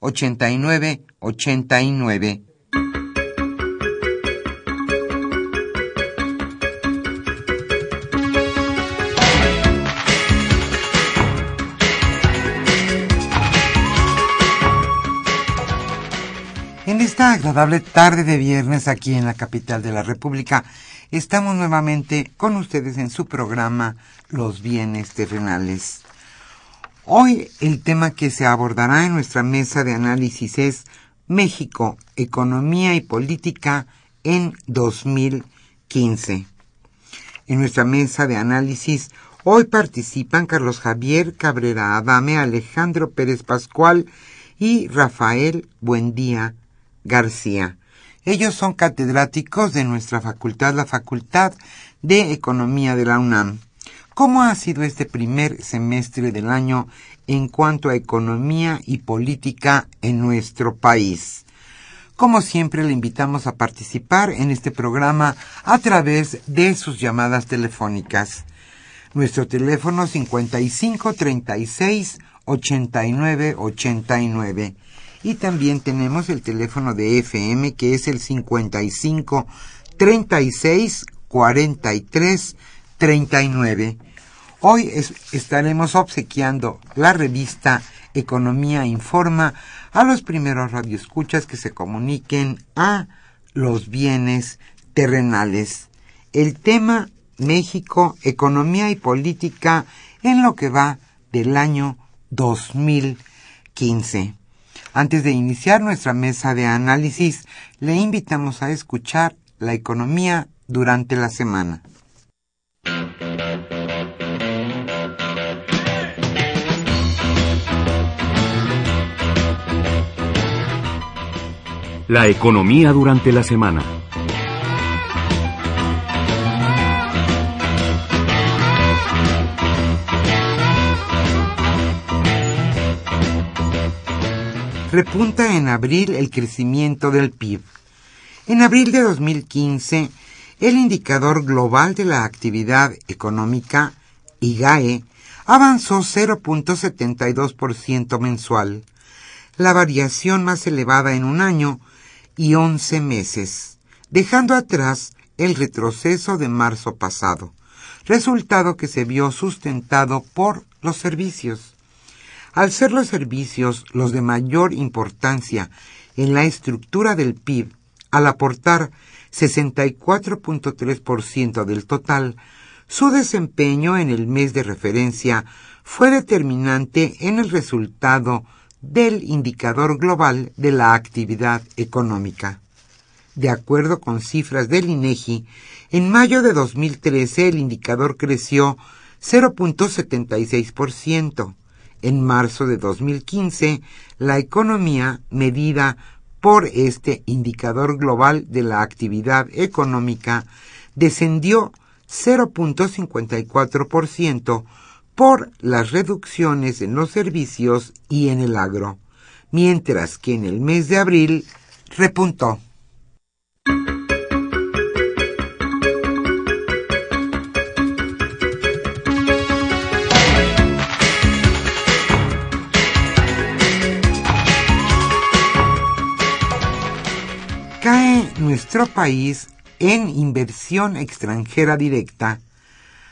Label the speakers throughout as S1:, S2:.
S1: 89 89. En esta agradable tarde de viernes aquí en la capital de la República, estamos nuevamente con ustedes en su programa Los bienes terrenales. Hoy el tema que se abordará en nuestra mesa de análisis es México, Economía y Política en 2015. En nuestra mesa de análisis hoy participan Carlos Javier Cabrera Adame, Alejandro Pérez Pascual y Rafael Buendía García. Ellos son catedráticos de nuestra facultad, la Facultad de Economía de la UNAM. ¿Cómo ha sido este primer semestre del año en cuanto a economía y política en nuestro país? Como siempre, le invitamos a participar en este programa a través de sus llamadas telefónicas. Nuestro teléfono 55 36 89 89. Y también tenemos el teléfono de FM que es el 55 36 43 39. Hoy estaremos obsequiando la revista Economía Informa a los primeros radioescuchas que se comuniquen a los bienes terrenales. El tema México, Economía y Política en lo que va del año 2015. Antes de iniciar nuestra mesa de análisis, le invitamos a escuchar la economía durante la semana.
S2: La economía durante la semana.
S1: Repunta en abril el crecimiento del PIB. En abril de 2015, el indicador global de la actividad económica, IGAE, avanzó 0.72% mensual, la variación más elevada en un año y 11 meses, dejando atrás el retroceso de marzo pasado, resultado que se vio sustentado por los servicios. Al ser los servicios los de mayor importancia en la estructura del PIB, al aportar 64.3% del total, su desempeño en el mes de referencia fue determinante en el resultado del indicador global de la actividad económica. De acuerdo con cifras del INEGI, en mayo de 2013 el indicador creció 0.76%. En marzo de 2015, la economía medida por este indicador global de la actividad económica descendió 0.54% por las reducciones en los servicios y en el agro, mientras que en el mes de abril repuntó. Cae nuestro país en inversión extranjera directa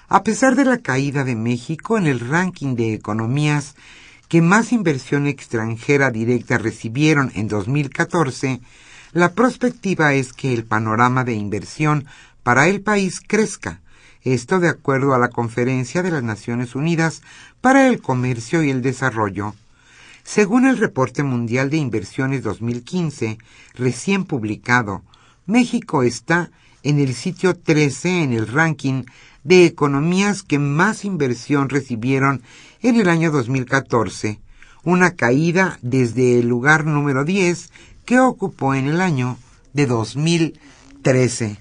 S1: a pesar de la caída de México en el ranking de economías que más inversión extranjera directa recibieron en 2014, la perspectiva es que el panorama de inversión para el país crezca, esto de acuerdo a la Conferencia de las Naciones Unidas para el Comercio y el Desarrollo. Según el Reporte Mundial de Inversiones 2015, recién publicado, México está en el sitio 13 en el ranking de economías que más inversión recibieron en el año 2014, una caída desde el lugar número 10 que ocupó en el año de 2013.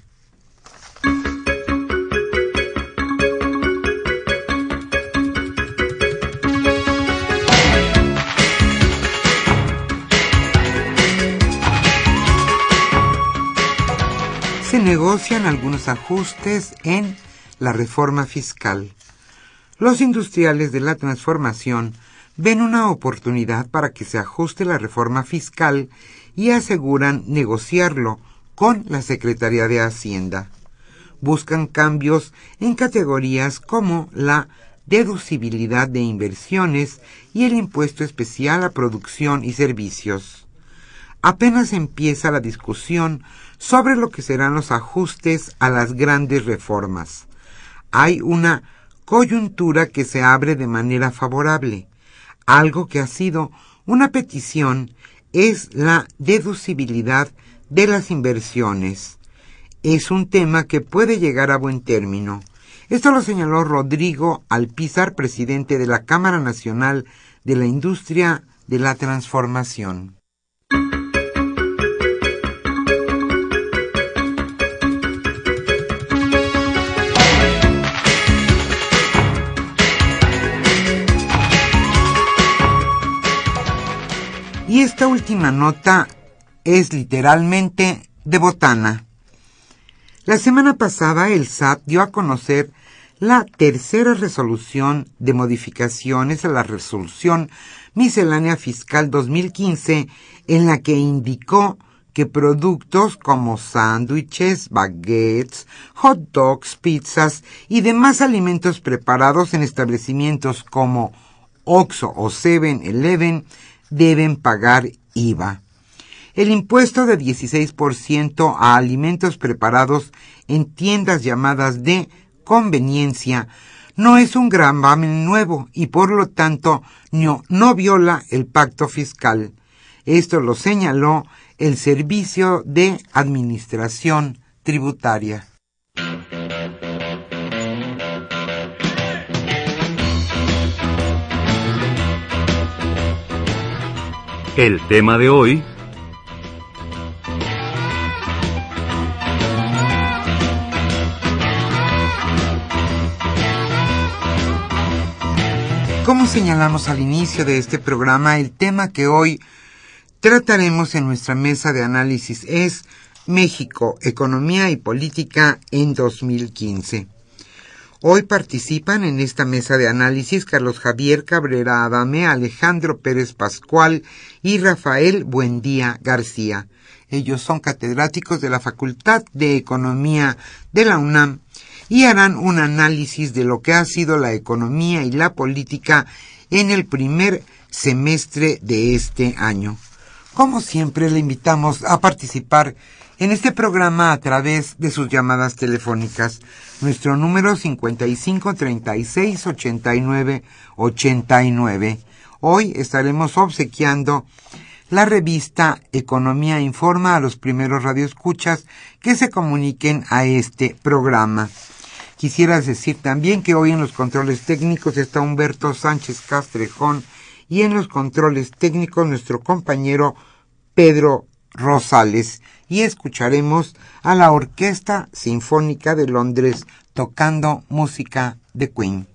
S1: Se negocian algunos ajustes en la reforma fiscal. Los industriales de la transformación ven una oportunidad para que se ajuste la reforma fiscal y aseguran negociarlo con la Secretaría de Hacienda. Buscan cambios en categorías como la deducibilidad de inversiones y el impuesto especial a producción y servicios. Apenas empieza la discusión sobre lo que serán los ajustes a las grandes reformas. Hay una coyuntura que se abre de manera favorable. Algo que ha sido una petición es la deducibilidad de las inversiones. Es un tema que puede llegar a buen término. Esto lo señaló Rodrigo Alpizar, presidente de la Cámara Nacional de la Industria de la Transformación. Y esta última nota es literalmente de botana. La semana pasada el SAT dio a conocer la tercera resolución de modificaciones a la resolución miscelánea fiscal 2015 en la que indicó que productos como sándwiches, baguettes, hot dogs, pizzas y demás alimentos preparados en establecimientos como Oxo o 7-Eleven deben pagar IVA. El impuesto de 16% a alimentos preparados en tiendas llamadas de conveniencia no es un gravamen nuevo y por lo tanto no, no viola el pacto fiscal. Esto lo señaló el Servicio de Administración Tributaria.
S2: El tema de hoy...
S1: Como señalamos al inicio de este programa, el tema que hoy trataremos en nuestra mesa de análisis es México, Economía y Política en 2015. Hoy participan en esta mesa de análisis Carlos Javier Cabrera Adame, Alejandro Pérez Pascual y Rafael Buendía García. Ellos son catedráticos de la Facultad de Economía de la UNAM y harán un análisis de lo que ha sido la economía y la política en el primer semestre de este año. Como siempre, le invitamos a participar en este programa a través de sus llamadas telefónicas. Nuestro número 55 36 89 89. Hoy estaremos obsequiando la revista Economía Informa a los primeros radioescuchas que se comuniquen a este programa. Quisiera decir también que hoy en los controles técnicos está Humberto Sánchez Castrejón y en los controles técnicos nuestro compañero Pedro Rosales y escucharemos a la Orquesta Sinfónica de Londres tocando música de Queen.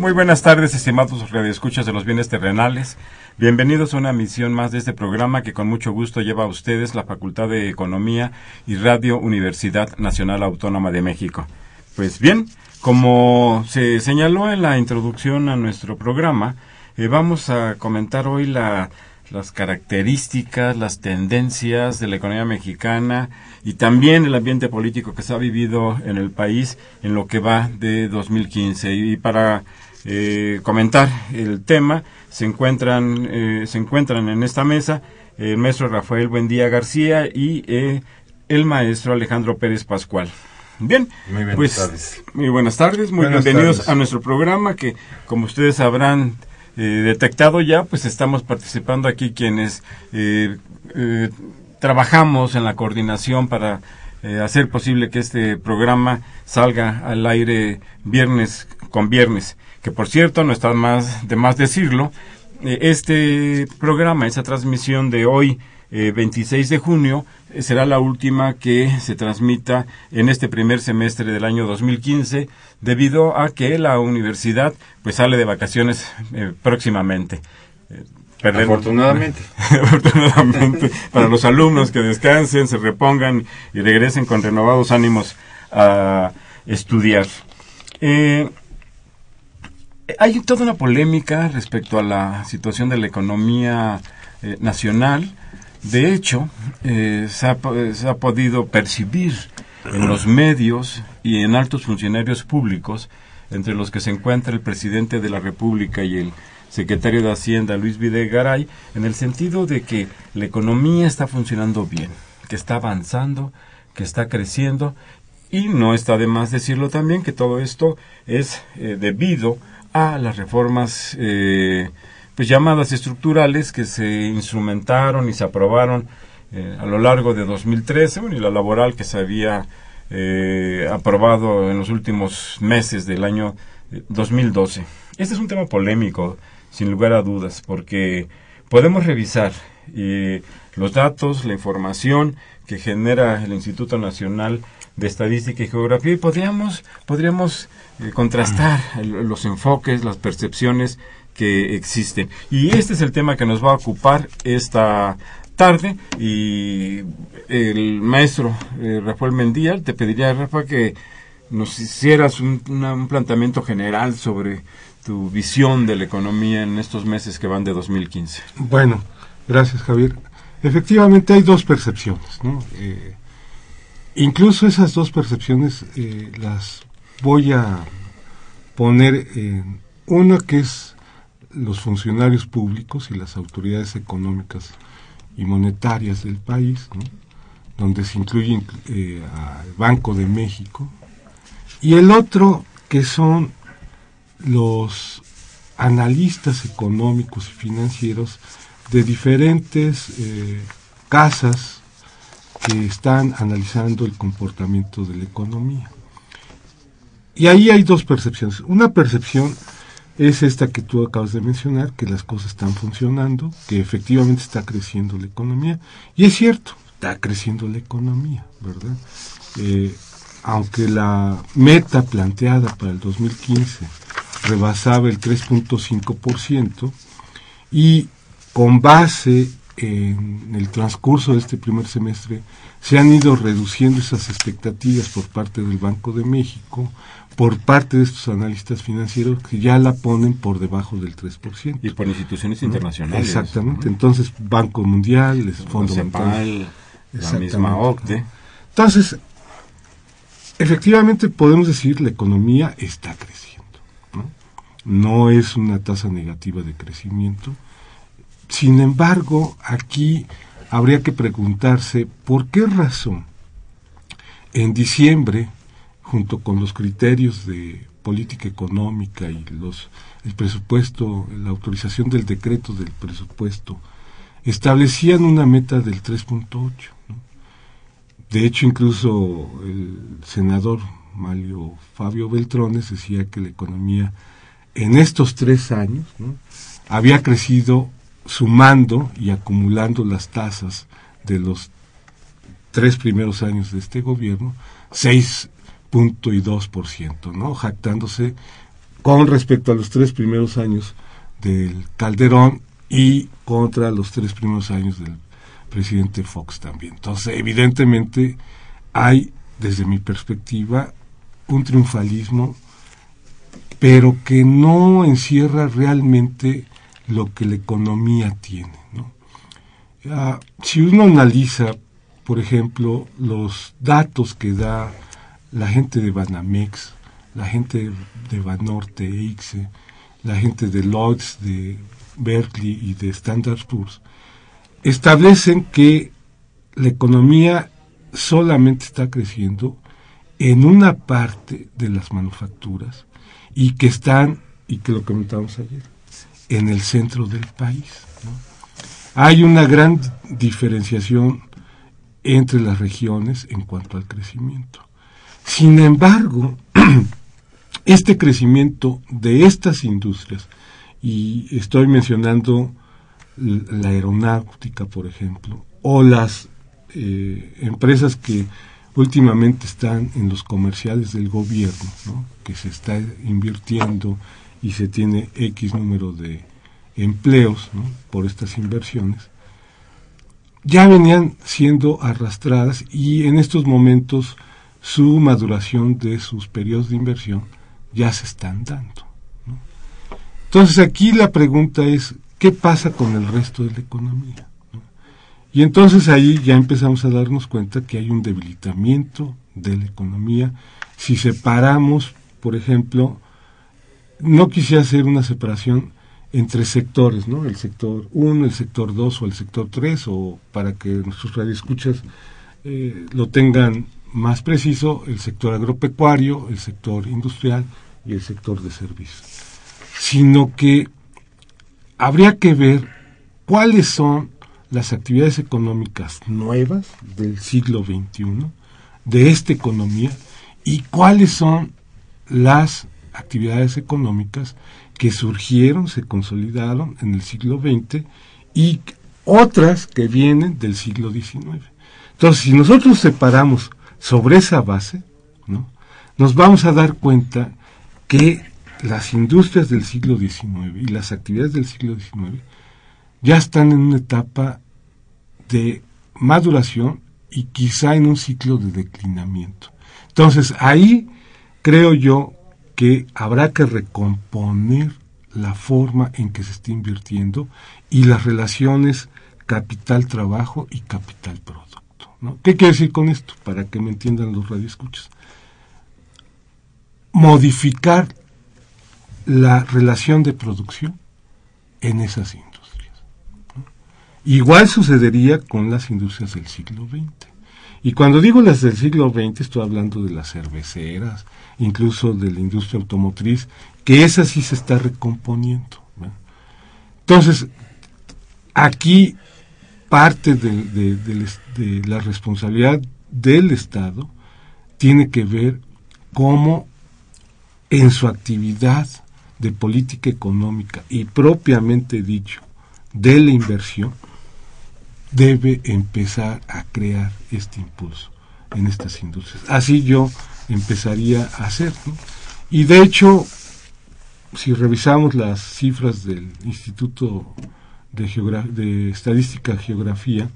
S3: Muy buenas tardes, estimados radioescuchas de los bienes terrenales. Bienvenidos a una misión más de este programa que con mucho gusto lleva a ustedes la Facultad de Economía y Radio Universidad Nacional Autónoma de México. Pues bien, como se señaló en la introducción a nuestro programa, eh, vamos a comentar hoy la, las características, las tendencias de la economía mexicana y también el ambiente político que se ha vivido en el país en lo que va de 2015. Y para eh, comentar el tema se encuentran, eh, se encuentran en esta mesa el maestro Rafael Buendía García y el maestro Alejandro Pérez Pascual. Bien, muy buenas pues, tardes. Muy buenas tardes, muy bienvenidos a nuestro programa que, como ustedes sabrán, eh, detectado ya, pues estamos participando aquí quienes eh, eh, trabajamos en la coordinación para hacer posible que este programa salga al aire viernes con viernes. Que por cierto, no está más de más decirlo, este programa, esa transmisión de hoy, 26 de junio, será la última que se transmita en este primer semestre del año 2015 debido a que la universidad pues sale de vacaciones eh, próximamente.
S4: Eh, afortunadamente.
S3: afortunadamente para los alumnos que descansen, se repongan y regresen con renovados ánimos a estudiar. Eh, hay toda una polémica respecto a la situación de la economía nacional. De hecho, eh, se, ha, podido percibir en los medios y en altos funcionarios públicos, entre los que se encuentra el presidente de la República y el secretario de Hacienda, Luis Videgaray, en el sentido de que la economía está funcionando bien, que está avanzando, que está creciendo, y no está de más decirlo también que todo esto es eh, debido a las reformas eh, pues llamadas estructurales que se instrumentaron y se aprobaron eh, a lo largo de 2013 y la laboral que se había eh, aprobado en los últimos meses del año 2012. Eh, este es un tema polémico, sin lugar a dudas, porque podemos revisar los datos, la información que genera el Instituto Nacional de Estadística y Geografía y podríamos, podríamos contrastar los enfoques, las percepciones que existen. Y este es el tema que nos va a ocupar esta tarde y el maestro eh, Rafael Mendía, te pediría, Rafa, que nos hicieras un, planteamiento general sobre tu visión de la economía en estos meses que van de 2015.
S4: Bueno, gracias Javier. Efectivamente hay dos percepciones, ¿no? Eh, incluso esas dos percepciones eh, las voy a poner en una que es los funcionarios públicos y las autoridades económicas y monetarias del país, donde se incluye eh, al Banco de México, y el otro que son los analistas económicos y financieros de diferentes eh, casas que están analizando el comportamiento de la economía. Y ahí hay dos percepciones. Una percepción es esta que tú acabas de mencionar, que las cosas están funcionando, que efectivamente está creciendo la economía. Y es cierto, está creciendo la economía, ¿verdad? Eh, aunque la meta planteada para el 2015 rebasaba el 3.5% y con base en el transcurso de este primer semestre se han ido reduciendo esas expectativas por parte del Banco de México, por parte de estos analistas financieros que ya la ponen por debajo del 3%.
S3: Y por instituciones internacionales.
S4: Exactamente. Entonces, Banco Mundial, el Fondo
S3: Monetario. La misma OCDE.
S4: Entonces, efectivamente podemos decir la economía está creciendo. ¿no? no es una tasa negativa de crecimiento. Sin embargo, aquí habría que preguntarse por qué razón en diciembre junto con los criterios de política económica y los el presupuesto, la autorización del decreto del presupuesto establecían una meta del 3.8. De hecho, incluso el senador Mario Fabio Beltrones decía que la economía en estos tres años había crecido sumando y acumulando las tasas de los tres primeros años de este gobierno, 6.2%, ¿no? Jactándose con respecto a los tres primeros años del Calderón y contra los tres primeros años del presidente Fox también. Entonces, evidentemente, hay, desde mi perspectiva, un triunfalismo, pero que no encierra realmente lo que la economía tiene. Ah, si uno analiza, por ejemplo, los datos que da la gente de Banamex, la gente de Banorte, la gente de Lloyds, de Berkeley y de Standard Poor's, establecen que la economía solamente está creciendo en una parte de las manufacturas y que están, y que lo comentamos ayer, en el centro del país. Hay una gran diferenciación entre las regiones en cuanto al crecimiento. Sin embargo, este crecimiento de estas industrias, y estoy mencionando la aeronáutica, por ejemplo, o las eh, empresas que últimamente están en los comerciales del gobierno, que se está invirtiendo y se tiene X número de empleos por estas inversiones, ya venían siendo arrastradas y en estos momentos su maduración de sus periodos de inversión ya se están dando. Entonces aquí la pregunta es, ¿qué pasa con el resto de la economía? Y entonces ahí ya empezamos a darnos cuenta que hay un debilitamiento de la economía. Si separamos, por ejemplo, no quisiera hacer una separación entre sectores, ¿no? El sector 1, el sector 2 o el sector 3, o para que nuestros radioescuchas eh, lo tengan más preciso, el sector agropecuario, el sector industrial y el sector de servicios. Sino que habría que ver cuáles son las actividades económicas nuevas del siglo XXI, de esta economía, y cuáles son las actividades económicas que surgieron, se consolidaron en el siglo XX y otras que vienen del siglo XIX. Entonces, si nosotros separamos sobre esa base, ¿no? nos vamos a dar cuenta que las industrias del siglo XIX y las actividades del siglo XIX ya están en una etapa de maduración y quizá en un ciclo de declinamiento. Entonces ahí creo yo que habrá que recomponer la forma en que se está invirtiendo y las relaciones capital-trabajo y capital-producto. ¿Qué quiere decir con esto? Para que me entiendan los radioescuchas. Modificar la relación de producción en esas industrias. Igual sucedería con las industrias del siglo XX. Y cuando digo las del siglo XX estoy hablando de las cerveceras, incluso de la industria automotriz, que esa sí se está recomponiendo. Entonces, aquí parte de, la responsabilidad del Estado tiene que ver cómo en su actividad de política económica y propiamente dicho de la inversión, debe empezar a crear este impulso en estas industrias. Así yo empezaría a hacer. Y de hecho, si revisamos las cifras del Instituto de, de Estadística Geografía,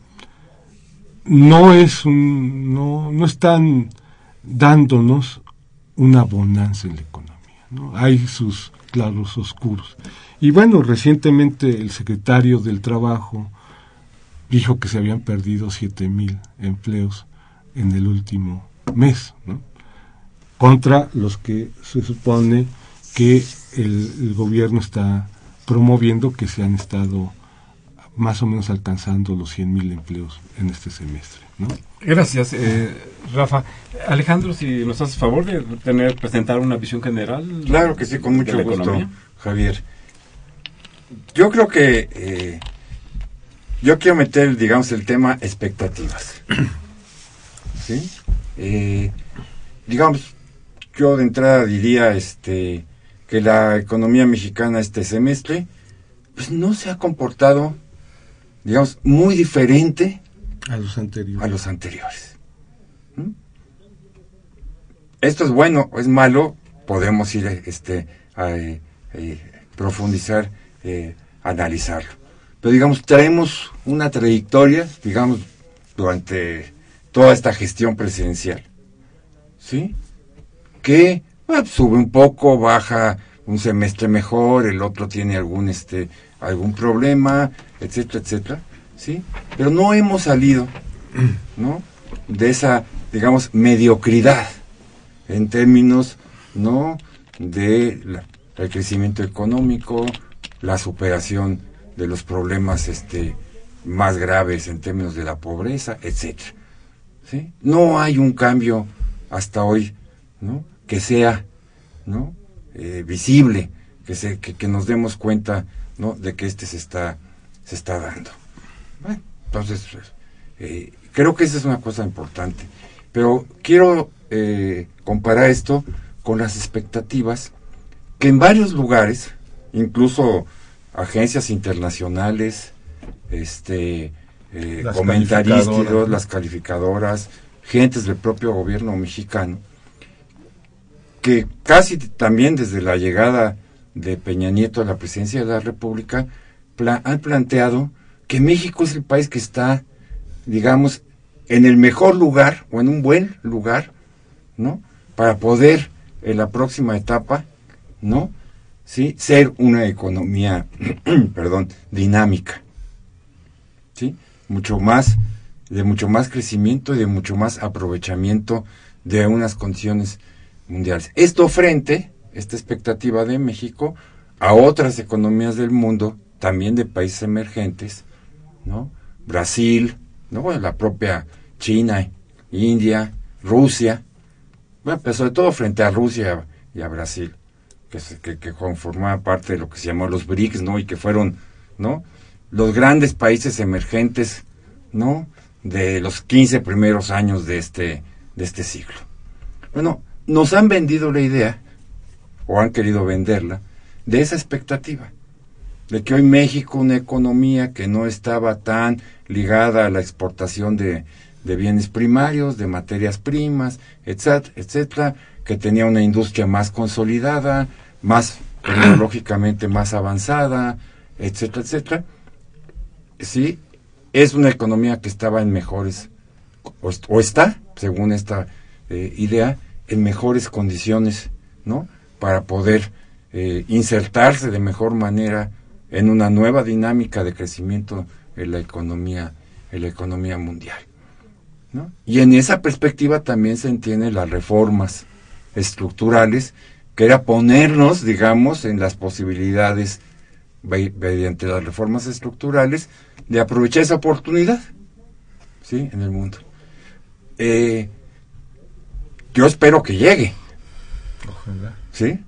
S4: no es un, no, no están dándonos una bonanza en la economía. ¿no? Hay sus claros oscuros. Y bueno, recientemente el secretario del Trabajo, dijo que se habían perdido siete mil empleos en el último mes, ¿no? Contra los que se supone que el, gobierno está promoviendo que se han estado más o menos alcanzando los 100.000 empleos en este semestre. ¿no?
S3: Gracias, eh, Rafa. Alejandro, si nos haces favor de tener presentar una visión general.
S5: Claro que sí, con mucho gusto, Javier. Yo creo que eh, yo quiero meter, digamos, el tema expectativas. ¿Sí? Eh, digamos, yo de entrada diría este que la economía mexicana este semestre pues no se ha comportado digamos muy diferente
S4: a los anteriores.
S5: A los anteriores. ¿Mm? Esto es bueno o es malo, podemos ir este a, eh, eh, profundizar, eh, analizarlo. Pero digamos, traemos una trayectoria, digamos, durante toda esta gestión presidencial. ¿Sí? Que sube un poco, baja un semestre mejor, el otro tiene algún este algún problema, etcétera, etcétera, ¿sí? Pero no hemos salido, ¿no? De esa, digamos, mediocridad en términos, ¿no? De el crecimiento económico, la superación de los problemas este más graves en términos de la pobreza, etcétera. ¿Sí? No hay un cambio hasta hoy, ¿no? Que sea, ¿no? Eh, visible, que, se, que, nos demos cuenta ¿no? de que este se está, se está dando. Bueno, entonces, eh, creo que esa es una cosa importante. Pero quiero eh, comparar esto con las expectativas que en varios lugares, incluso agencias internacionales, este, comentaristas, las calificadoras, gentes del propio gobierno mexicano, que casi también desde la llegada de Peña Nieto a la presidencia de la República han planteado que México es el país que está, digamos, en el mejor lugar o en un buen lugar, ¿no? Para poder en la próxima etapa, ¿no? Sí, ser una economía, perdón, dinámica, ¿sí? Mucho más, de mucho más crecimiento y de mucho más aprovechamiento de unas condiciones mundiales. Esto frente, esta expectativa de México, a otras economías del mundo, también de países emergentes, ¿no? Brasil, ¿no? La propia China, India, Rusia, bueno, pero sobre todo frente a Rusia y a Brasil, que, que, que conformaba parte de lo que se llamó los BRICS, ¿no? Y que fueron, ¿no? Los grandes países emergentes, ¿no? De los 15 primeros años de este, de este siglo. Bueno, nos han vendido la idea, o han querido venderla, de esa expectativa, de que hoy México, una economía que no estaba tan ligada a la exportación de, bienes primarios, de materias primas, etcétera, etcétera, que tenía una industria más consolidada, más tecnológicamente más avanzada, etcétera, etcétera. Sí, es una economía que estaba en mejores, o, está, según esta eh, idea, en mejores condiciones, ¿no? Para poder eh, insertarse de mejor manera en una nueva dinámica de crecimiento en la economía, en la economía mundial. ¿no? Y en esa perspectiva también se entienden las reformas estructurales, que era ponernos, digamos, en las posibilidades mediante las reformas estructurales de aprovechar esa oportunidad, ¿sí? En el mundo. Eh, yo espero que llegue. Ojalá. ¿Sí?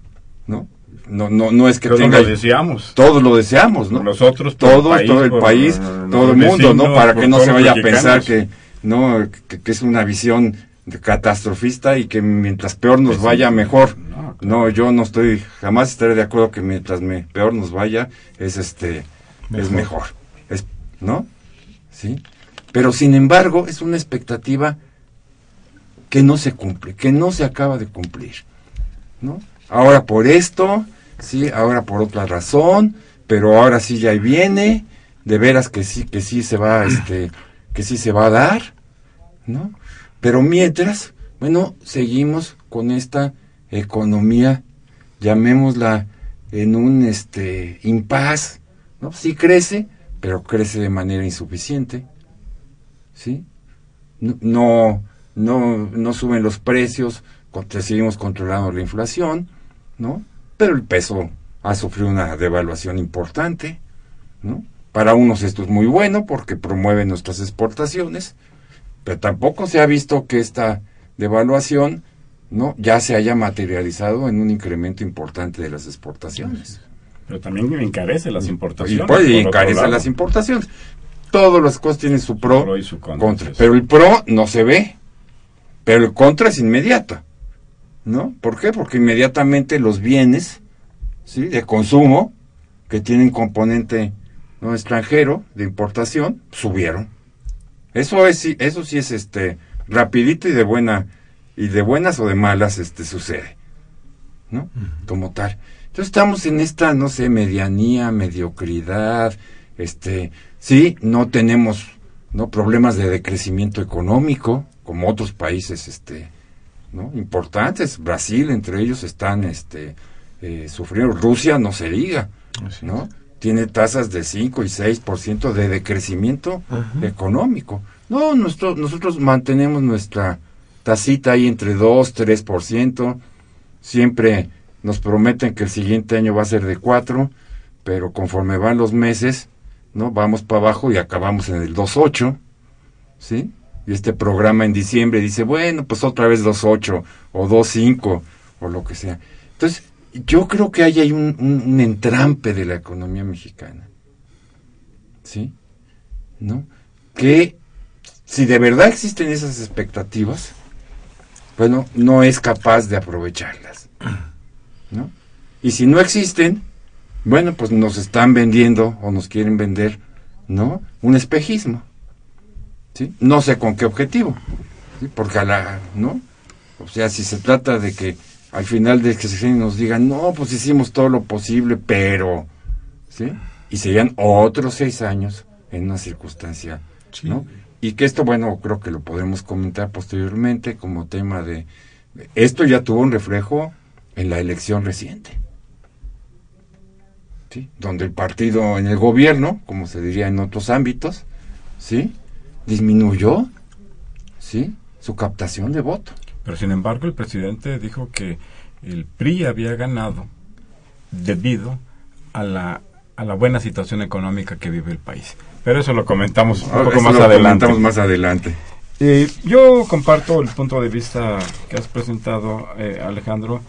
S5: ¿No? No, no, no es que
S3: todos
S5: tenga.
S3: lo deseamos.
S5: Todos lo deseamos, ¿no?
S3: Nosotros,
S5: todos, todo el país, todo el mundo, ¿no? Para que no se vaya a pensar que, no, que, es una visión catastrofista y que mientras peor nos vaya, mejor. No, yo no estoy, jamás estaré de acuerdo que mientras me, peor nos vaya, es este, es mejor. Es, ¿No? ¿Sí? Pero sin embargo, es una expectativa que no se cumple, que no se acaba de cumplir. ¿no? Ahora por esto, sí, ahora por otra razón, pero ahora sí ya viene, de veras que sí, que sí se va, este, que sí se va a dar, ¿no? Pero mientras, bueno, seguimos con esta economía, llamémosla en un este impas, ¿no? Sí crece, pero crece de manera insuficiente, ¿sí? no no, no suben los precios, seguimos controlando la inflación, ¿no? Pero el peso ha sufrido una devaluación importante, ¿no? Para unos esto es muy bueno porque promueve nuestras exportaciones, pero tampoco se ha visto que esta devaluación no ya se haya materializado en un incremento importante de las exportaciones.
S3: Pero también encarece las importaciones.
S5: y encarece las importaciones. Todas las cosas tienen su pro,
S3: Pro y su contra.
S5: Pero el pro no se ve. Pero el contra es inmediato. ¿No? ¿Por qué? Porque inmediatamente los bienes ¿sí? de consumo que tienen componente no extranjero de importación subieron. Eso es eso sí es este rapidito y de buena y de buenas o de malas este sucede. ¿No? Como tal. Entonces estamos en esta no sé, medianía, mediocridad, este, sí, no tenemos no problemas de decrecimiento económico como otros países este ¿no? importantes, Brasil entre ellos están este eh, sufriendo, Rusia no se diga, ¿no? Tiene tasas de 5 y 6% de decrecimiento económico. No, nuestro, nosotros mantenemos nuestra tasita ahí entre 2, 3%. Siempre nos prometen que el siguiente año va a ser de 4, pero conforme van los meses, ¿no? Vamos para abajo y acabamos en el 2.8, ¿sí? Y este programa en diciembre dice, bueno, pues otra vez 2.8 o 2.5 o lo que sea. Entonces, yo creo que ahí hay un, un, un entrampe de la economía mexicana. ¿Sí? ¿No? Que si de verdad existen esas expectativas, bueno, no es capaz de aprovecharlas. ¿No? Y si no existen, bueno, pues nos están vendiendo o nos quieren vender, ¿no? Un espejismo. ¿Sí? No sé con qué objetivo. ¿sí? Porque a la, ¿no? O sea, si se trata de que al final de que se nos digan, no, pues hicimos todo lo posible, pero, ¿sí? Y serían otros seis años en una circunstancia,
S4: Sí.
S5: ¿no? Y que esto, bueno, creo que lo podremos comentar posteriormente como tema de... Esto ya tuvo un reflejo en la elección reciente. ¿Sí? Donde el partido en el gobierno, como se diría en otros ámbitos, ¿sí? Disminuyó, ¿sí? Su captación de voto.
S3: Pero sin embargo, el presidente dijo que el PRI había ganado debido a la, a la buena situación económica que vive el país. Pero eso lo comentamos un poco
S5: Eso
S3: más adelante.
S5: comentamos más adelante.
S3: Eh, yo comparto el punto de vista que has presentado, eh, Alejandro,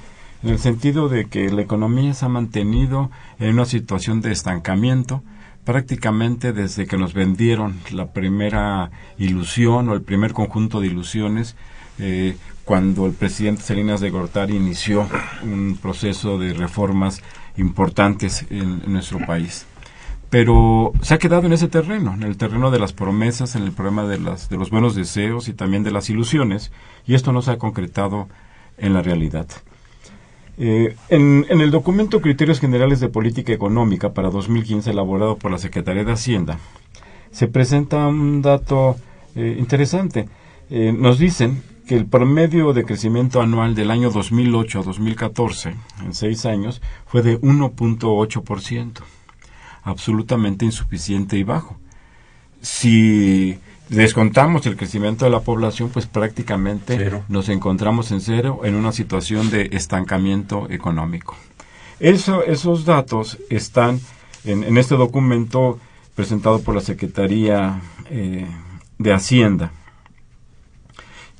S3: en el sentido de que la economía se ha mantenido en una situación de estancamiento prácticamente desde que nos vendieron la primera ilusión o el primer conjunto de ilusiones eh, cuando el presidente Salinas de Gortari inició un proceso de reformas importantes en, en nuestro país pero se ha quedado en ese terreno, en el terreno de las promesas, en el problema de, las, de los buenos deseos y también de las ilusiones, y esto no se ha concretado en la realidad. Eh, en, el documento Criterios Generales de Política Económica para 2015, elaborado por la Secretaría de Hacienda, se presenta un dato eh, interesante. Eh, nos dicen que el promedio de crecimiento anual del año 2008 a 2014, en seis años, fue de 1.8% absolutamente insuficiente y bajo. Si descontamos el crecimiento de la población, pues prácticamente
S5: Cero.
S3: nos encontramos en cero en una situación de estancamiento económico. Eso, esos datos están en, en este documento presentado por la Secretaría eh, de Hacienda.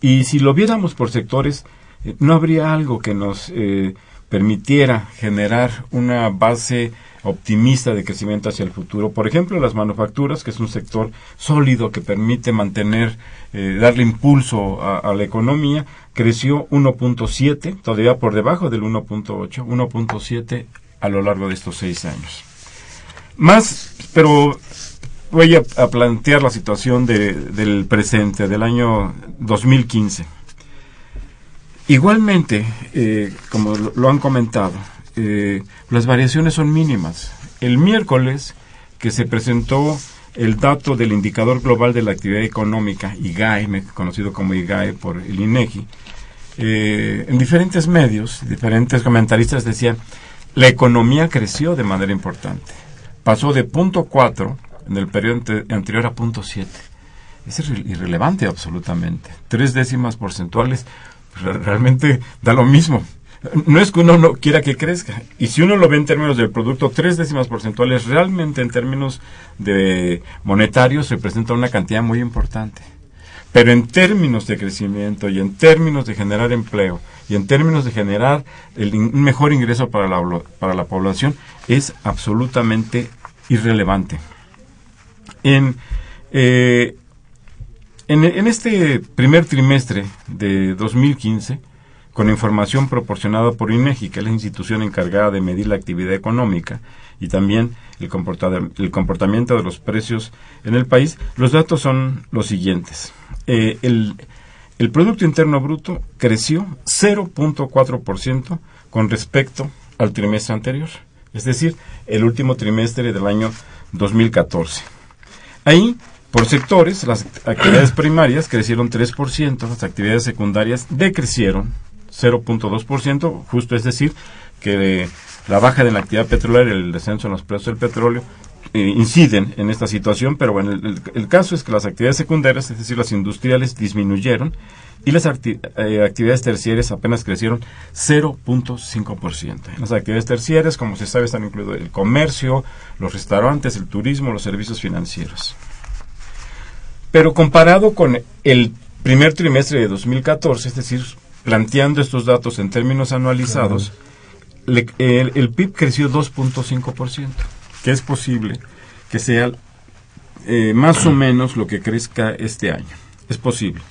S3: Y si lo viéramos por sectores, eh, no habría algo que nos eh, permitiera generar una base optimista de crecimiento hacia el futuro. Por ejemplo, las manufacturas, que es un sector sólido que permite mantener, eh, darle impulso a, la economía, creció 1.7, todavía por debajo del 1.8, 1.7 a lo largo de estos seis años. Más, pero voy a, a plantear la situación de- del presente, del año 2015. Igualmente, eh, como lo, han comentado, eh, las variaciones son mínimas. El miércoles que se presentó el dato del indicador global de la actividad económica, IGAE, conocido como IGAE por el INEGI, eh, en diferentes medios, diferentes comentaristas decían, la economía creció de manera importante. Pasó de punto 4 en el periodo ante- anterior a punto 7. Es irre- irrelevante absolutamente. Tres décimas porcentuales realmente da lo mismo. no es que uno no quiera que crezca. Y si uno lo ve en términos del producto, tres décimas porcentuales realmente en términos de monetarios representa una cantidad muy importante. Pero en términos de crecimiento y en términos de generar empleo y en términos de generar el, un mejor ingreso para la, para la población es absolutamente irrelevante. En, eh, en, este primer trimestre de 2015, con información proporcionada por INEGI, que es la institución encargada de medir la actividad económica y también el, el comportamiento de los precios en el país, los datos son los siguientes. Eh, el, el Producto Interno Bruto creció 0.4% con respecto al trimestre anterior, es decir, el último trimestre del año 2014. Ahí, por sectores, las actividades primarias crecieron 3%, las actividades secundarias decrecieron 0.2%, justo es decir, que la baja de la actividad petrolera y el descenso en los precios del petróleo eh, inciden en esta situación, pero bueno, el, caso es que las actividades secundarias, es decir, las industriales, disminuyeron y las eh, actividades terciarias apenas crecieron 0.5%. En las actividades terciarias, como se sabe, están incluidos el comercio, los restaurantes, el turismo, los servicios financieros. Pero comparado con el primer trimestre de 2014, es decir, planteando estos datos en términos anualizados, el, PIB creció 2.5%, que es posible que sea eh, más o menos lo que crezca este año. Es posible.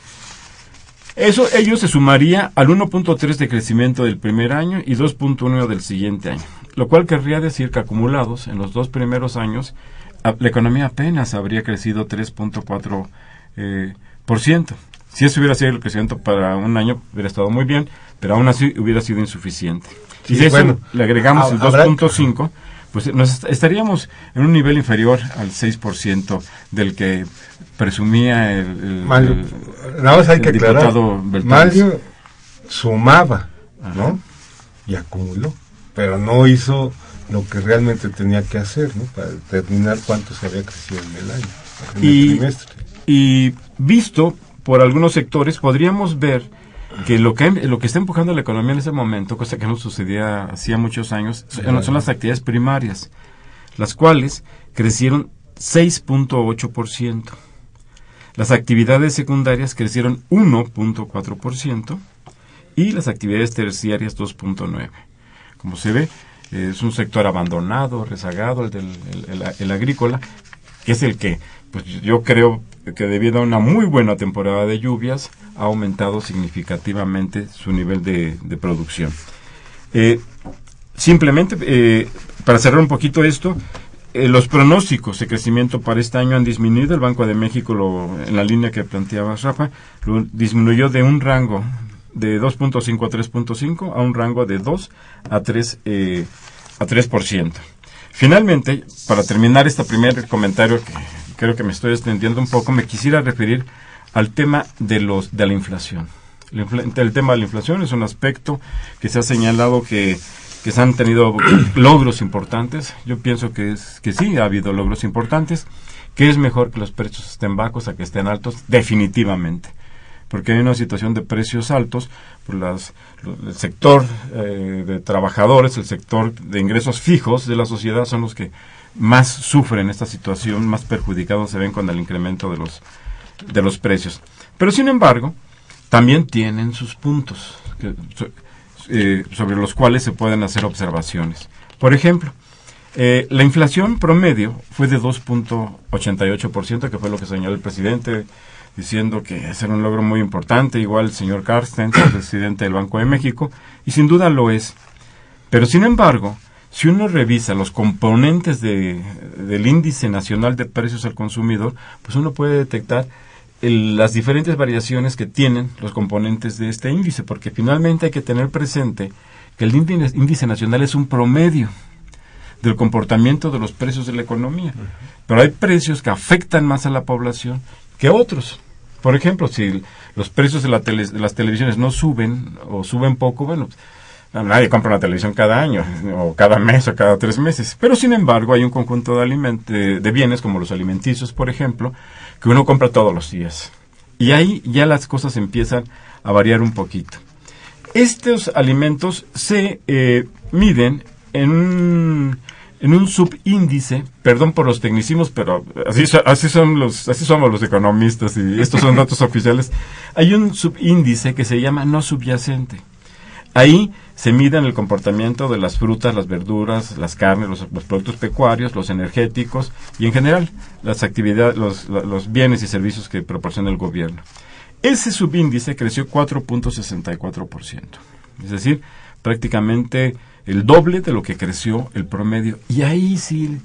S3: Eso ello se sumaría al 1.3 de crecimiento del primer año y 2.1 del siguiente año, lo cual querría decir que acumulados en los dos primeros años la economía apenas habría crecido 3.4 eh, por ciento. Si eso hubiera sido el crecimiento para un año, hubiera estado muy bien, pero aún así hubiera sido insuficiente. y si eso le agregamos el 2.5, pues nos estaríamos en un nivel inferior al 6% del que presumía el,
S4: Mario, nada más hay que aclarar, Mario sumaba, ¿no? Y acumuló, pero no hizo lo que realmente tenía que hacer, ¿no? Para determinar cuánto se había crecido en el año, en
S3: y, el trimestre. Y visto por algunos sectores, podríamos ver que lo que lo que está empujando la economía en ese momento, cosa que no sucedía hacía muchos años, son, las actividades primarias, las cuales crecieron 6.8%. Las actividades secundarias crecieron 1.4% y las actividades terciarias 2.9%. Como se ve, es un sector abandonado, rezagado, el del el agrícola, que es el que, pues yo creo que debido a una muy buena temporada de lluvias ha aumentado significativamente su nivel de, producción. Eh, simplemente, eh, para cerrar un poquito esto, eh, los pronósticos de crecimiento para este año han disminuido. El Banco de México, lo, en la línea que planteaba Rafa, lo disminuyó de un rango de 2.5 a 3.5 a un rango de 2 a 3 a 3%. Finalmente, para terminar este primer comentario que creo que me estoy extendiendo un poco, me quisiera referir al tema de los de la inflación. El, tema de la inflación es un aspecto que se ha señalado que, que se han tenido logros importantes. Yo pienso que es que sí ha habido logros importantes, que es mejor que los precios estén bajos a que estén altos, definitivamente porque hay una situación de precios altos, por las, el sector eh, de trabajadores, el sector de ingresos fijos de la sociedad son los que más sufren esta situación, más perjudicados se ven con el incremento de los, de los precios. Pero sin embargo, también tienen sus puntos eh, sobre los cuales se pueden hacer observaciones. Por ejemplo, eh, la inflación promedio fue de 2.88%, que fue lo que señaló el presidente, diciendo que ese era un logro muy importante, igual el señor Carsten, el presidente del Banco de México, y sin duda lo es. Pero sin embargo, si uno revisa los componentes de, del índice nacional de precios al consumidor, pues uno puede detectar las diferentes variaciones que tienen los componentes de este índice, porque finalmente hay que tener presente que el índice, índice nacional es un promedio del comportamiento de los precios de la economía. Pero hay precios que afectan más a la población que otros. Por ejemplo, si los precios de, de las televisiones no suben o suben poco, bueno, Nadie compra una televisión cada año, o cada mes, o cada tres meses. Pero sin embargo, hay un conjunto de, de bienes, como los alimenticios, por ejemplo, que uno compra todos los días. Y ahí ya las cosas empiezan a variar un poquito. Estos alimentos se eh, miden en un, en un subíndice, perdón por los tecnicismos, pero así, así, son los, así somos los economistas y estos son datos oficiales. Hay un subíndice que se llama no subyacente. Ahí se miden el comportamiento de las frutas, las verduras, las carnes, los, productos pecuarios, los energéticos y en general las actividades, los, los bienes y servicios que proporciona el gobierno. Ese subíndice creció 4.64%, es decir, prácticamente el doble de lo que creció el promedio. Y ahí sí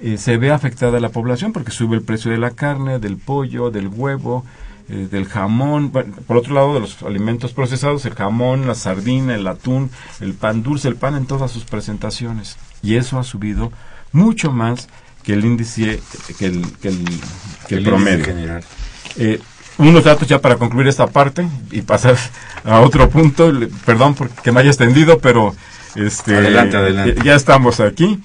S3: eh, se ve afectada la población porque sube el precio de la carne, del pollo, del huevo, eh, del jamón, por otro lado de los alimentos procesados, el jamón, la sardina, el atún, el pan dulce, el pan en todas sus presentaciones. Y eso ha subido mucho más que el índice, que el, que el, promedio. General. Eh, unos datos ya para concluir esta parte y pasar a otro punto. Perdón porque me haya extendido, pero este,
S5: adelante, adelante.
S3: ya estamos aquí.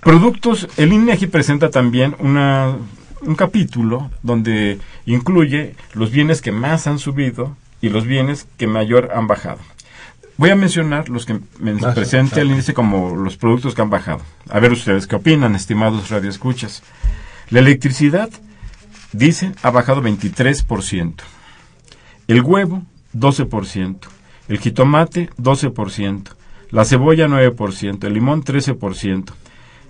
S3: Productos, el INEGI presenta también una un capítulo donde incluye los bienes que más han subido y los bienes que mayor han bajado. Voy a mencionar los que me presente el índice como los productos que han bajado. A ver ustedes qué opinan, estimados radioescuchas. La electricidad, dice, ha bajado 23%. El huevo, 12%. El jitomate, 12%. La cebolla, 9%. El limón, 13%.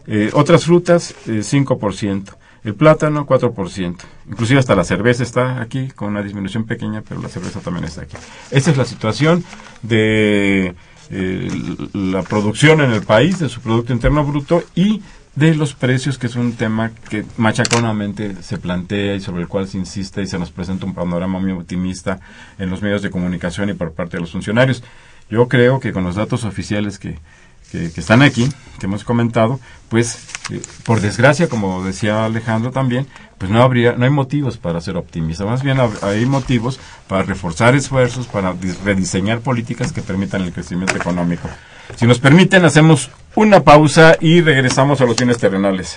S3: Eh, otras frutas, 5%. Eh, el plátano, 4%. Inclusive hasta la cerveza está aquí con una disminución pequeña, pero la cerveza también está aquí. Esta es la situación de eh, la producción en el país, de su Producto Interno Bruto y de los precios, que es un tema que machaconamente se plantea y sobre el cual se insiste y se nos presenta un panorama muy optimista en los medios de comunicación y por parte de los funcionarios. Yo creo que con los datos oficiales que, que, están aquí, que hemos comentado, pues eh, por desgracia, como decía Alejandro también, pues no habría, no hay motivos para ser optimista, más bien hay motivos para reforzar esfuerzos, para rediseñar políticas que permitan el crecimiento económico. Si nos permiten, hacemos una pausa y regresamos a los bienes terrenales.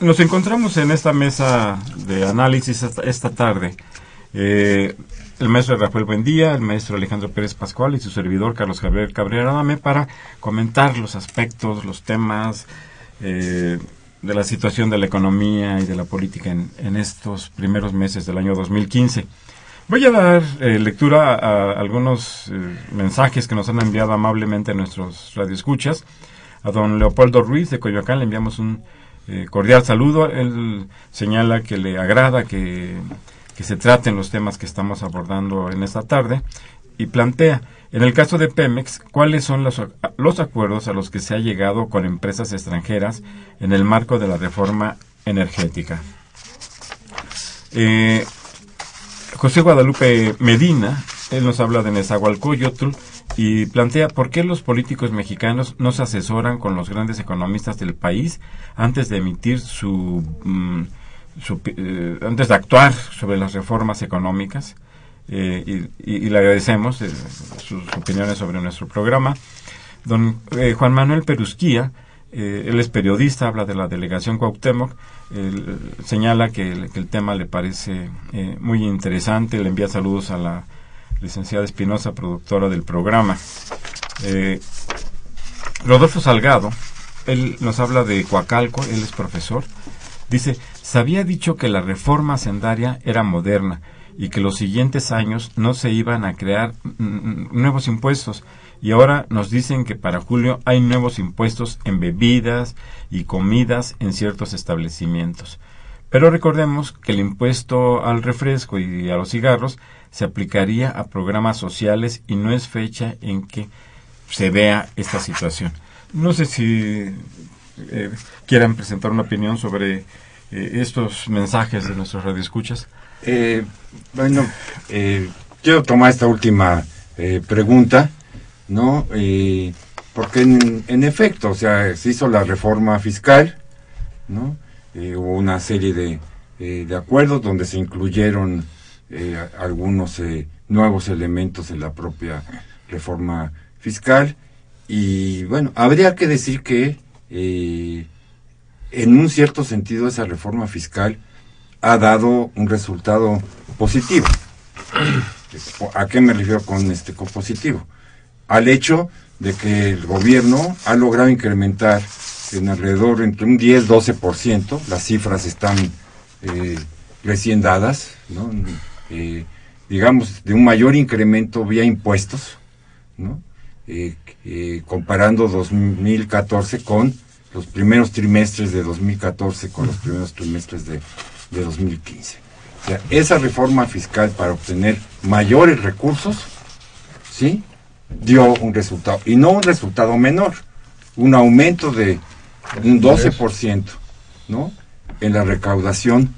S3: Nos encontramos en esta mesa de análisis esta, esta tarde. Eh, el maestro Rafael Buendía, el maestro Alejandro Pérez Pascual y su servidor Carlos Javier Cabrera Dame para comentar los aspectos, los temas eh, de la situación de la economía y de la política en, en estos primeros meses del año 2015. Voy a dar eh, lectura a, algunos eh, mensajes que nos han enviado amablemente nuestros radioescuchas. A don Leopoldo Ruiz de Coyoacán le enviamos un eh, cordial saludo. Él señala que le agrada que, que se traten los temas que estamos abordando en esta tarde y plantea, en el caso de Pemex, cuáles son los, los acuerdos a los que se ha llegado con empresas extranjeras en el marco de la reforma energética. Eh, José Guadalupe Medina, él nos habla de Nezahualcóyotl y plantea por qué los políticos mexicanos no se asesoran con los grandes economistas del país antes de emitir su, mm, su, eh, antes de actuar sobre las reformas económicas. Eh, y, le agradecemos eh, sus opiniones sobre nuestro programa. Don Juan Manuel Perusquía, él es periodista, habla de la delegación Cuauhtémoc, señala que el, que el, tema le parece muy interesante, le envía saludos a la licenciada Espinosa, productora del programa. Eh, Rodolfo Salgado, él nos habla de Coacalco, él es profesor, dice, se había dicho que la reforma sendaria era moderna y que los siguientes años no se iban a crear nuevos impuestos, y ahora nos dicen que para julio hay nuevos impuestos en bebidas y comidas en ciertos establecimientos. Pero recordemos que el impuesto al refresco y a los cigarros se aplicaría a programas sociales y no es fecha en que se vea esta situación. No sé si eh, quieran presentar una opinión sobre eh, estos mensajes de nuestros radioescuchas.
S5: Eh, bueno, quiero tomar esta última pregunta ¿no? Eh, porque en, en, efecto, o sea, se hizo la reforma fiscal, ¿no? Eh, hubo una serie de, eh, de, acuerdos donde se incluyeron algunos nuevos elementos en la propia reforma fiscal y bueno, habría que decir que en un cierto sentido esa reforma fiscal ha dado un resultado positivo. ¿A qué me refiero con este con positivo? al hecho de que el gobierno ha logrado incrementar en alrededor entre un 10-12%, las cifras están eh, recién dadas, ¿no? Eh, digamos, de un mayor incremento vía impuestos, ¿no? Eh, eh comparando 2014 con los primeros trimestres de 2014 con los primeros trimestres de, de 2015. O sea, esa reforma fiscal para obtener mayores recursos, ¿sí? dio un resultado, y no un resultado menor, un aumento de un 12%, ¿no? En la recaudación,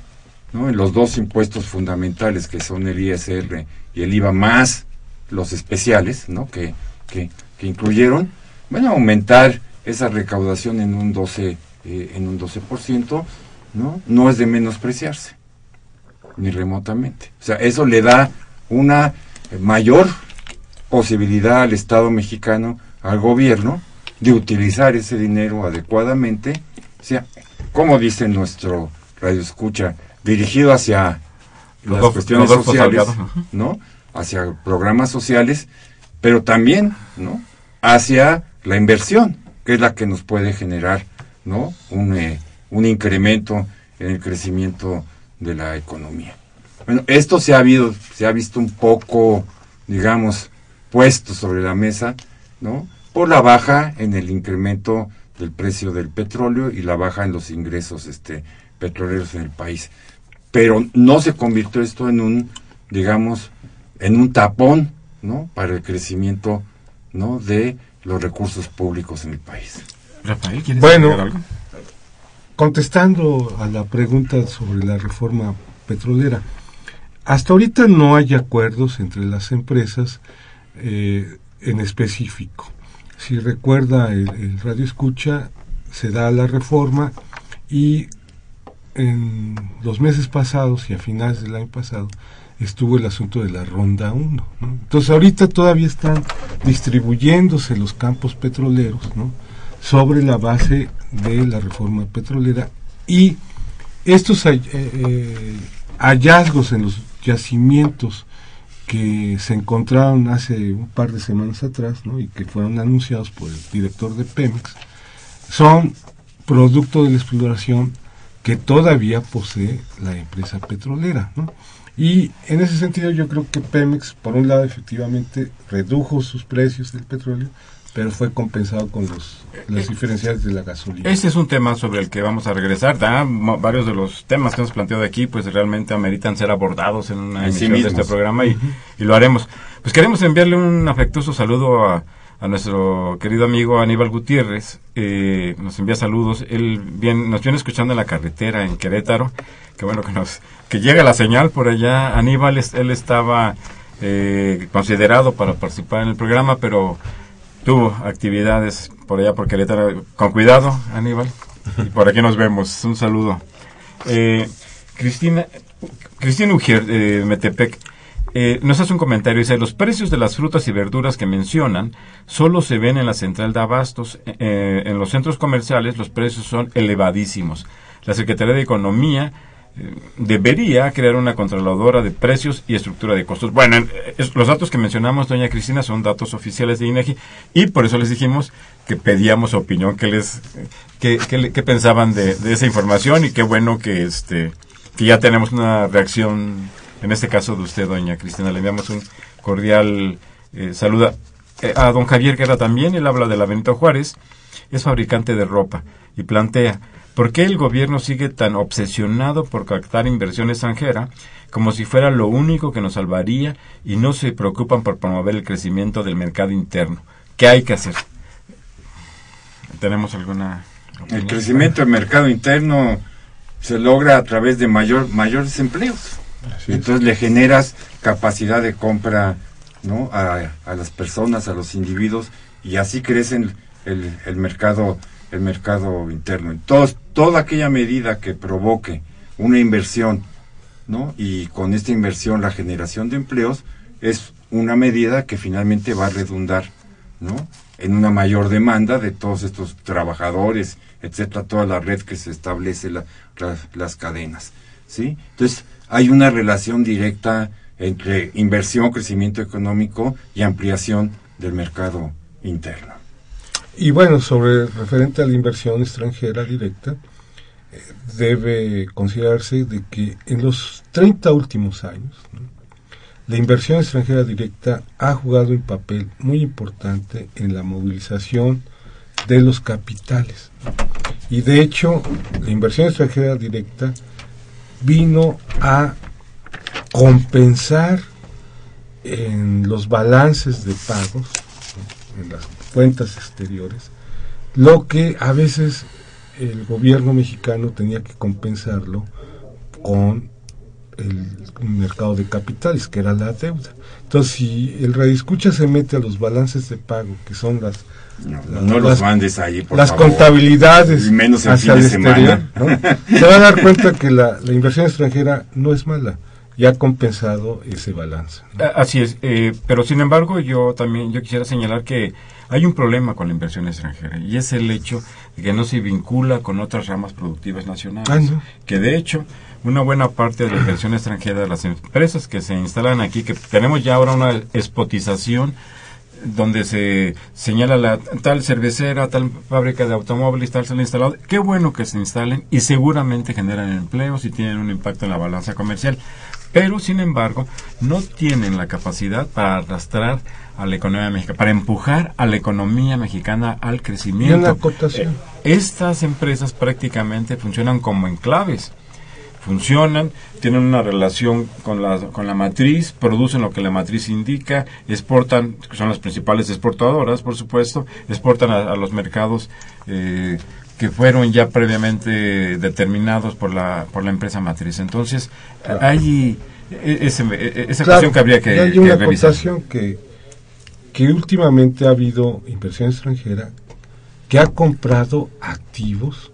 S5: ¿no? En los dos impuestos fundamentales que son el ISR y el IVA más los especiales, ¿no? Que, que, que incluyeron, bueno, aumentar esa recaudación en un 12, eh, en un 12%, ¿no? No es de menospreciarse, ni remotamente. O sea, eso le da una mayor posibilidad al Estado mexicano, al gobierno, de utilizar ese dinero adecuadamente, o sea, como dice nuestro radio escucha, dirigido hacia las Rodolfo, cuestiones Rodolfo sociales, Salgado. ¿no? Hacia programas sociales, pero también, ¿no? Hacia la inversión, que es la que nos puede generar, ¿no? Un, eh, un incremento en el crecimiento de la economía. Bueno, esto se ha, habido, se ha visto un poco, digamos, puesto sobre la mesa, ¿no? Por la baja en el incremento del precio del petróleo y la baja en los ingresos este, petroleros en el país. Pero no se convirtió esto en un, digamos, en un tapón, ¿no? Para el crecimiento, ¿no? De los recursos públicos en el país.
S4: Rafael, ¿quieres bueno, algo? contestando a la pregunta sobre la reforma petrolera, hasta ahorita no hay acuerdos entre las empresas eh, en específico. Si recuerda el, radio escucha, se da la reforma y en los meses pasados y a finales del año pasado estuvo el asunto de la ronda 1. Entonces ahorita todavía están distribuyéndose los campos petroleros ¿no? sobre la base de la reforma petrolera y estos eh, eh, hallazgos en los yacimientos que se encontraron hace un par de semanas atrás ¿no? y que fueron anunciados por el director de Pemex son producto de la exploración que todavía posee la empresa petrolera. ¿no? Y en ese sentido yo creo que Pemex, por un lado, efectivamente redujo sus precios del petróleo, pero fue compensado con los, las diferenciales de la gasolina.
S3: Ese es un tema sobre el que vamos a regresar. Varios de los temas que hemos planteado aquí, pues realmente ameritan ser abordados en una emisión de este programa y, y, lo haremos. Pues queremos enviarle un afectuoso saludo a, a nuestro querido amigo Aníbal Gutiérrez. Eh, nos envía saludos. Él bien, nos viene escuchando en la carretera en Querétaro. Qué bueno que nos que llega la señal por allá. Aníbal, él estaba eh, considerado para participar en el programa, pero tuvo actividades por allá por Querétaro. Con cuidado, Aníbal. Y por aquí nos vemos. Un saludo. Eh, Cristina, Cristina Ujier, de Metepec, eh, nos hace un comentario. Dice, los precios de las frutas y verduras que mencionan solo se ven en la central de abastos. Eh, en los centros comerciales los precios son elevadísimos. La Secretaría de Economía debería crear una controladora de precios y estructura de costos. Bueno, los datos que mencionamos, doña Cristina, son datos oficiales de INEGI y por eso les dijimos que pedíamos opinión, que les, que, que, pensaban de, esa información y qué bueno que este, que ya tenemos una reacción, en este caso de usted, doña Cristina. Le enviamos un cordial eh, saludo eh, a don Javier Guerra también, él habla de la Benito Juárez, es fabricante de ropa y plantea ¿Por qué el gobierno sigue tan obsesionado por captar inversión extranjera como si fuera lo único que nos salvaría y no se preocupan por promover el crecimiento del mercado interno? ¿Qué hay que hacer? ¿Tenemos alguna...
S5: El crecimiento del mercado interno se logra a través de mayor mayores empleos. Entonces le generas capacidad de compra ¿no? a, las personas, a los individuos, y así crecen el, el mercado el mercado interno. Entonces, toda aquella medida que provoque una inversión, ¿no? Y con esta inversión la generación de empleos es una medida que finalmente va a redundar, ¿no? En una mayor demanda de todos estos trabajadores, etcétera, toda la red que se establece, las cadenas, ¿sí? Entonces, hay una relación directa entre inversión, crecimiento económico y ampliación del mercado interno.
S4: Y bueno, sobre referente a la inversión extranjera directa, eh, debe considerarse de que en los 30 últimos años, la inversión extranjera directa ha jugado un papel muy importante en la movilización de los capitales. Y de hecho, la inversión extranjera directa vino a compensar en los balances de pagos, en las cuentas exteriores, lo que a veces el gobierno mexicano tenía que compensarlo con el mercado de capitales, que era la deuda. Entonces, si el escucha se mete a los balances de pago, que son las
S5: no, los mandes ahí,
S4: por las contabilidades menos hacia el exterior, se va a dar cuenta que la, la inversión extranjera no es mala y ha compensado ese balance.
S3: Así es, eh, pero sin embargo yo también yo quisiera señalar que hay un problema con la inversión extranjera y es el hecho de que no se vincula con otras ramas productivas nacionales. Ah, que de hecho, una buena parte de la inversión extranjera de las empresas que se instalan aquí, que tenemos ya ahora una espotización donde se señala la tal cervecera, tal fábrica de automóviles, tal se instalado. Qué bueno que se instalen y seguramente generan empleos y tienen un impacto en la balanza comercial. Pero, sin embargo, no tienen la capacidad para arrastrar a la economía mexicana, para empujar a la economía mexicana al crecimiento.
S4: Eh,
S3: estas empresas prácticamente funcionan como enclaves. Funcionan, tienen una relación con la, con la matriz, producen lo que la matriz indica, exportan, que son las principales exportadoras, por supuesto, exportan a, los mercados eh, que fueron ya previamente determinados por la, por la empresa matriz. Entonces, hay e- ese- e- esa
S4: Claro,
S3: cuestión que habría que,
S4: hay
S3: que
S4: una
S3: revisar.
S4: acotación que, que últimamente ha habido inversión extranjera que ha comprado activos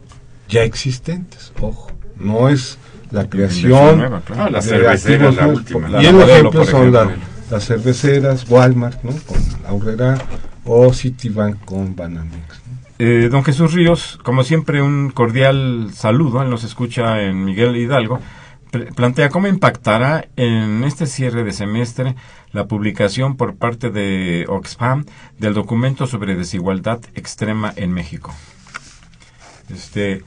S4: ya existentes. Ojo, no es la creación
S3: nueva, claro.
S5: Ah, la
S4: de
S5: cervecera,
S4: activos
S5: la
S4: nuevos.
S5: última.
S4: Y el ejemplo son la- las cerveceras, Walmart, ¿no? Con Aurrera o Citibank con Banamex. ¿no?
S3: Eh, don Jesús Ríos, como siempre, un cordial saludo. Él nos escucha en Miguel Hidalgo. Pl- Plantea cómo impactará en este cierre de semestre la publicación por parte de Oxfam del documento sobre desigualdad extrema en México. Este,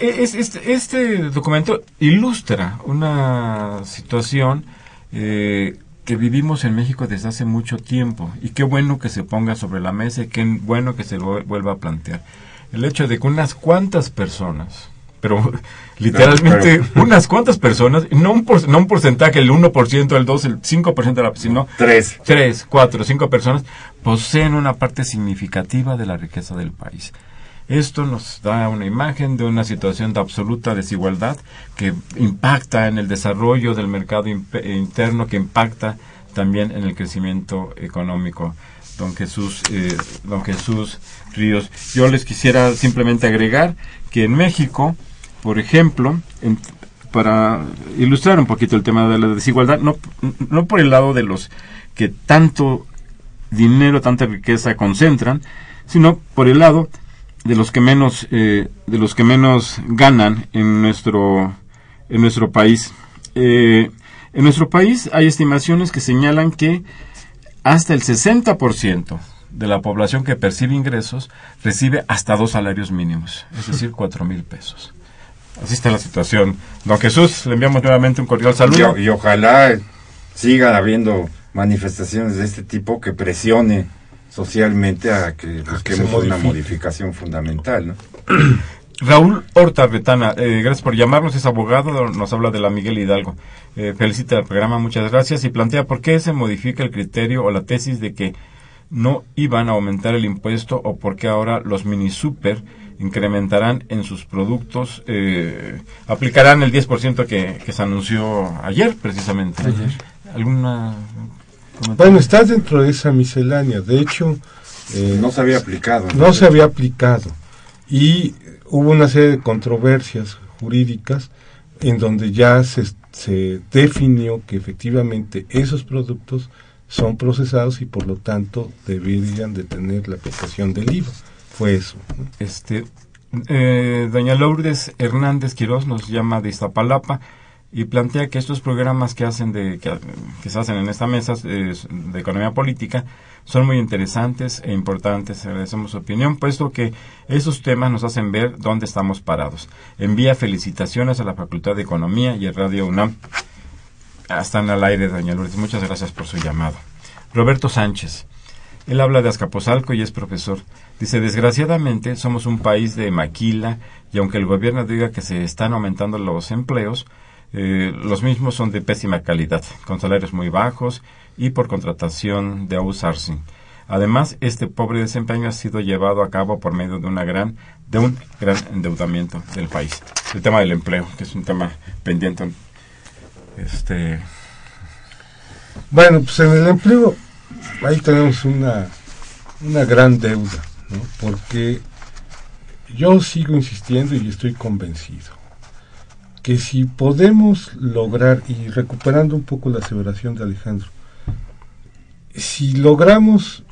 S3: e- es- este, documento ilustra una situación eh, que vivimos en México desde hace mucho tiempo y qué bueno que se ponga sobre la mesa y qué bueno que se lo vuelva a plantear. El hecho de que unas cuantas personas, pero literalmente unas cuantas personas, no un, por- no un porcentaje, el 1%, el 2%, el 5% de la, sino
S5: Tres.
S3: tres, cuatro, cinco personas poseen una parte significativa de la riqueza del país. Esto nos da una imagen de una situación de absoluta desigualdad que impacta en el desarrollo del mercado eh, interno, que impacta también en el crecimiento económico. Don Jesús, eh, don Jesús Ríos, yo les quisiera simplemente agregar que en México, por ejemplo, en- para ilustrar un poquito el tema de la desigualdad, no, no por el lado de los que tanto dinero, tanta riqueza concentran, sino por el lado de los que menos, eh, de los que menos ganan en nuestro, en nuestro país. Eh, en nuestro país hay estimaciones que señalan que hasta el 60% de la población que percibe ingresos recibe hasta dos salarios mínimos, es decir, cuatro mil pesos. Así está la situación. Don Jesús, le enviamos nuevamente un cordial saludo.
S5: Y, y ojalá sigan habiendo manifestaciones de este tipo que presione socialmente a que busquemos una modificación fundamental, ¿no?
S3: Raúl Horta Retana, eh, gracias por llamarnos, es abogado, nos habla de la Miguel Hidalgo. Eh, felicita el programa, muchas gracias, y plantea por qué se modifica el criterio o la tesis de que no iban a aumentar el impuesto o por qué ahora los mini super incrementarán en sus productos, eh, aplicarán el 10% que, que se anunció ayer precisamente. ¿Alguna comentario?
S4: Bueno, está dentro de esa miscelánea. De hecho, eh,
S5: No se había aplicado.
S4: no se había aplicado y hubo una serie de controversias jurídicas en donde ya se, se definió que efectivamente esos productos son procesados y por lo tanto deberían de tener la aplicación del IVA. Fue eso. ¿no?
S3: Este, eh, doña Lourdes Hernández Quiroz nos llama de Iztapalapa y plantea que estos programas que hacen de que, que se hacen en esta mesa de economía política son muy interesantes e importantes. Agradecemos su opinión, puesto que esos temas nos hacen ver dónde estamos parados. Envía felicitaciones a la Facultad de Economía y a Radio UNAM. Ah, Están al aire, doña Lourdes. Muchas gracias por su llamado. Roberto Sánchez. Él habla de Azcapotzalco y es profesor. Dice, desgraciadamente somos un país de maquila y aunque el gobierno diga que se están aumentando los empleos, eh, los mismos son de pésima calidad, con salarios muy bajos y por contratación de outsourcing. Además, este pobre desempeño ha sido llevado a cabo por medio de una gran de un gran endeudamiento del país. El tema del empleo, que es un tema pendiente. Este,
S4: Bueno, pues en el empleo ahí tenemos una, una gran deuda, ¿no? porque yo sigo insistiendo y estoy convencido que si podemos lograr, y recuperando un poco la aseveración de Alejandro, si logramos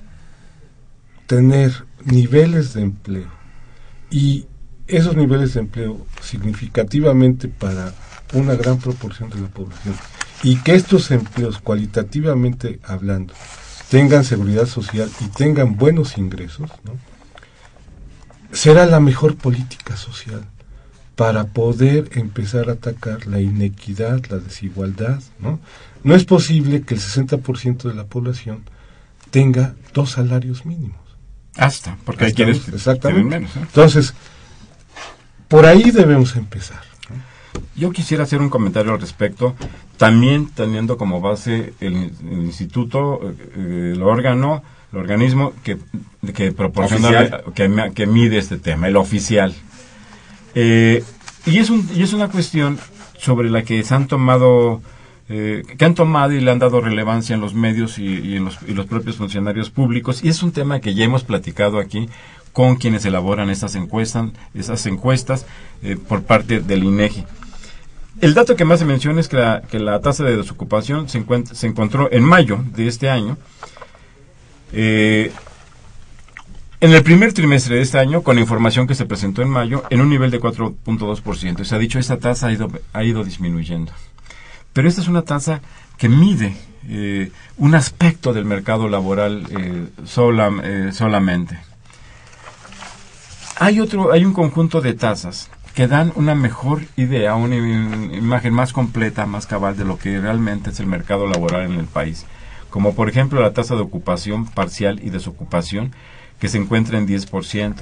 S4: tener niveles de empleo y esos niveles de empleo significativamente para una gran proporción de la población y que estos empleos cualitativamente hablando tengan seguridad social y tengan buenos ingresos, ¿no? será la mejor política social para poder empezar a atacar la inequidad, la desigualdad. No, no es posible que el 60% de la población tenga dos salarios mínimos.
S3: hasta, porque hay quienes
S4: Exactamente.
S3: tienen menos. ¿eh?
S4: Entonces, por ahí debemos empezar.
S3: Yo quisiera hacer un comentario al respecto, también teniendo como base el, el instituto, eh, el órgano, el organismo que, que proporciona, que mide este tema, el oficial. Eh, y, es un, y es una cuestión sobre la que se han tomado eh, que han tomado y le han dado relevancia en los medios y, en los, y, los, propios funcionarios públicos y es un tema que ya hemos platicado aquí con quienes elaboran estas encuestas, esas encuestas eh, por parte del INEGI. El dato que más se menciona es que la, que la tasa de desocupación se, se, encontró en mayo de este año eh, en el primer trimestre de este año, con la información que se presentó en mayo, en un nivel de 4.2%. Se ha dicho, esta tasa ha ido, ha ido disminuyendo. Pero esta es una tasa que mide eh, un aspecto del mercado laboral eh, eh, solamente. Hay, otro, hay un conjunto de tasas que dan una mejor idea, una imagen más completa, más cabal de lo que realmente es el mercado laboral en el país. Como por ejemplo la tasa de ocupación parcial y desocupación, que se encuentra en 10%.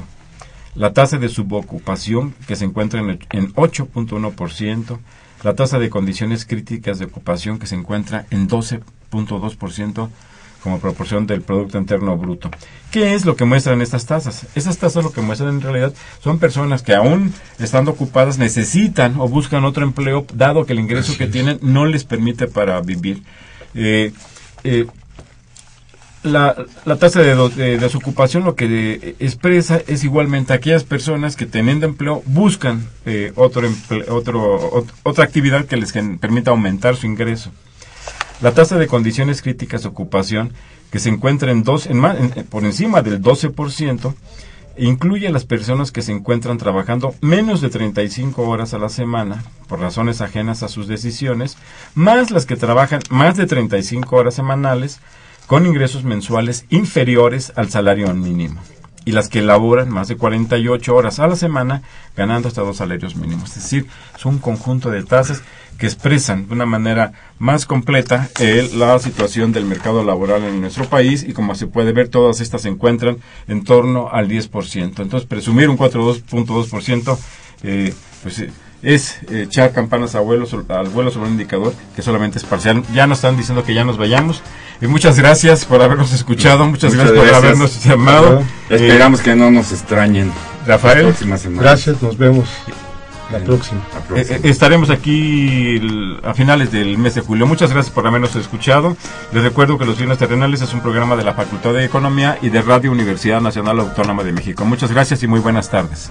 S3: La tasa de subocupación, que se encuentra en, en 8.1%. La tasa de condiciones críticas de ocupación, que se encuentra en 12.2% como proporción del Producto Interno Bruto. ¿Qué es lo que muestran estas tasas? Esas tasas lo que muestran en realidad son personas que aún estando ocupadas necesitan o buscan otro empleo, dado que el ingreso que tienen no les permite para vivir. Eh, eh, la, la tasa de, desocupación lo que expresa es igualmente aquellas personas que teniendo empleo buscan eh, otro, otro otra actividad que les permita aumentar su ingreso. La tasa de condiciones críticas de ocupación, que se encuentra en dos, en, por encima del 12%, incluye a las personas que se encuentran trabajando menos de 35 horas a la semana por razones ajenas a sus decisiones, más las que trabajan más de 35 horas semanales, con ingresos mensuales inferiores al salario mínimo y las que laboran más de 48 horas a la semana ganando hasta dos salarios mínimos. Es decir, es un conjunto de tasas que expresan de una manera más completa la situación del mercado laboral en nuestro país y como se puede ver todas estas se encuentran en torno al 10%. Entonces presumir un 4.2% eh, pues eh, es echar campanas a vuelo, al vuelo sobre un indicador que solamente es parcial. Ya nos están diciendo que ya nos vayamos. Y muchas gracias por habernos escuchado, muchas, gracias, por habernos llamado.
S5: Esperamos que no nos extrañen.
S4: Rafael, gracias, nos vemos. La próxima.
S3: Eh, eh, estaremos aquí a finales del mes de julio. Muchas gracias por habernos escuchado. Les recuerdo que Los Bienes Terrenales es un programa de la Facultad de Economía y de Radio Universidad Nacional Autónoma de México. Muchas gracias y muy buenas tardes.